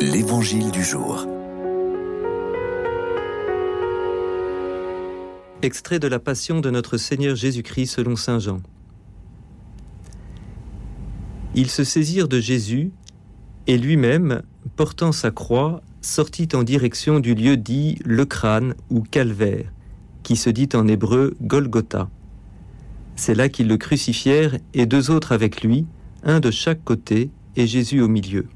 L'Évangile du jour. Extrait de la Passion de notre Seigneur Jésus-Christ selon Saint Jean. Ils se saisirent de Jésus, et lui-même, portant sa croix, sortit en direction du lieu dit le crâne ou calvaire, qui se dit en hébreu Golgotha. C'est là qu'ils le crucifièrent et deux autres avec lui, un de chaque côté et Jésus au milieu.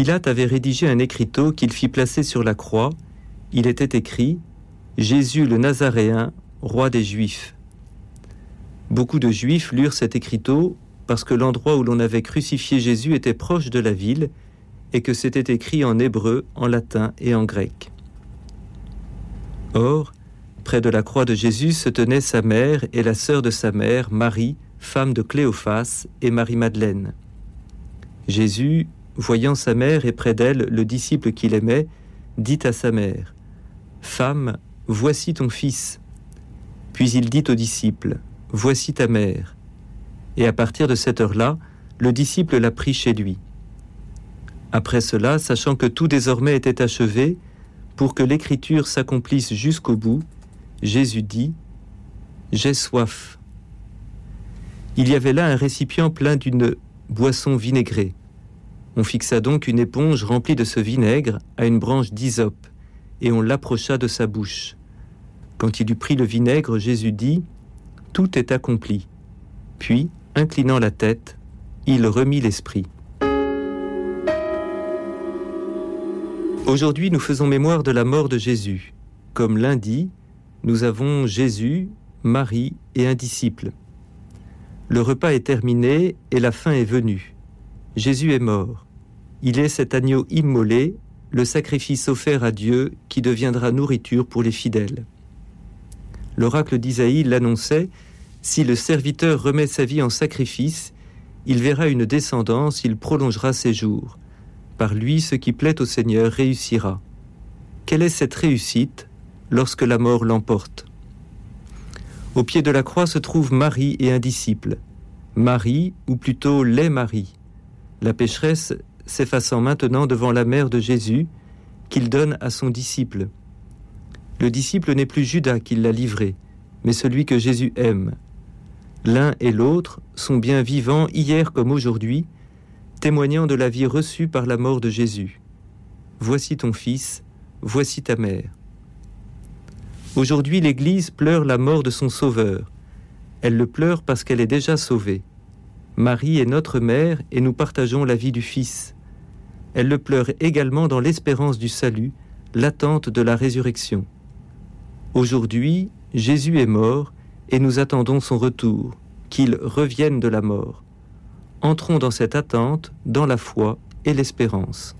Pilate avait rédigé un écriteau qu'il fit placer sur la croix. Il était écrit Jésus le Nazaréen, roi des Juifs. Beaucoup de Juifs lurent cet écriteau parce que l'endroit où l'on avait crucifié Jésus était proche de la ville et que c'était écrit en hébreu, en latin et en grec. Or, près de la croix de Jésus se tenaient sa mère et la sœur de sa mère, Marie, femme de Cléophas, et Marie-Madeleine. Jésus, voyant sa mère et près d'elle le disciple qu'il aimait, dit à sa mère, Femme, voici ton fils. Puis il dit au disciple, Voici ta mère. Et à partir de cette heure-là, le disciple l'a pris chez lui. Après cela, sachant que tout désormais était achevé, pour que l'écriture s'accomplisse jusqu'au bout, Jésus dit, J'ai soif. Il y avait là un récipient plein d'une boisson vinaigrée. On fixa donc une éponge remplie de ce vinaigre à une branche d'hysope, et on l'approcha de sa bouche. Quand il eut pris le vinaigre, Jésus dit, Tout est accompli. Puis, inclinant la tête, il remit l'esprit. Aujourd'hui, nous faisons mémoire de la mort de Jésus. Comme lundi, nous avons Jésus, Marie et un disciple. Le repas est terminé et la fin est venue. Jésus est mort. Il est cet agneau immolé, le sacrifice offert à Dieu qui deviendra nourriture pour les fidèles. L'oracle d'Isaïe l'annonçait, si le serviteur remet sa vie en sacrifice, il verra une descendance, il prolongera ses jours. Par lui, ce qui plaît au Seigneur réussira. Quelle est cette réussite lorsque la mort l'emporte? Au pied de la croix se trouvent Marie et un disciple. Marie, ou plutôt les Marie, la pécheresse s'effaçant maintenant devant la mère de Jésus, qu'il donne à son disciple. Le disciple n'est plus Judas qui l'a livré, mais celui que Jésus aime. L'un et l'autre sont bien vivants hier comme aujourd'hui, témoignant de la vie reçue par la mort de Jésus. Voici ton fils, voici ta mère. Aujourd'hui, l'Église pleure la mort de son Sauveur. Elle le pleure parce qu'elle est déjà sauvée. Marie est notre mère et nous partageons la vie du Fils. Elle le pleure également dans l'espérance du salut, l'attente de la résurrection. Aujourd'hui, Jésus est mort et nous attendons son retour, qu'il revienne de la mort. Entrons dans cette attente, dans la foi et l'espérance.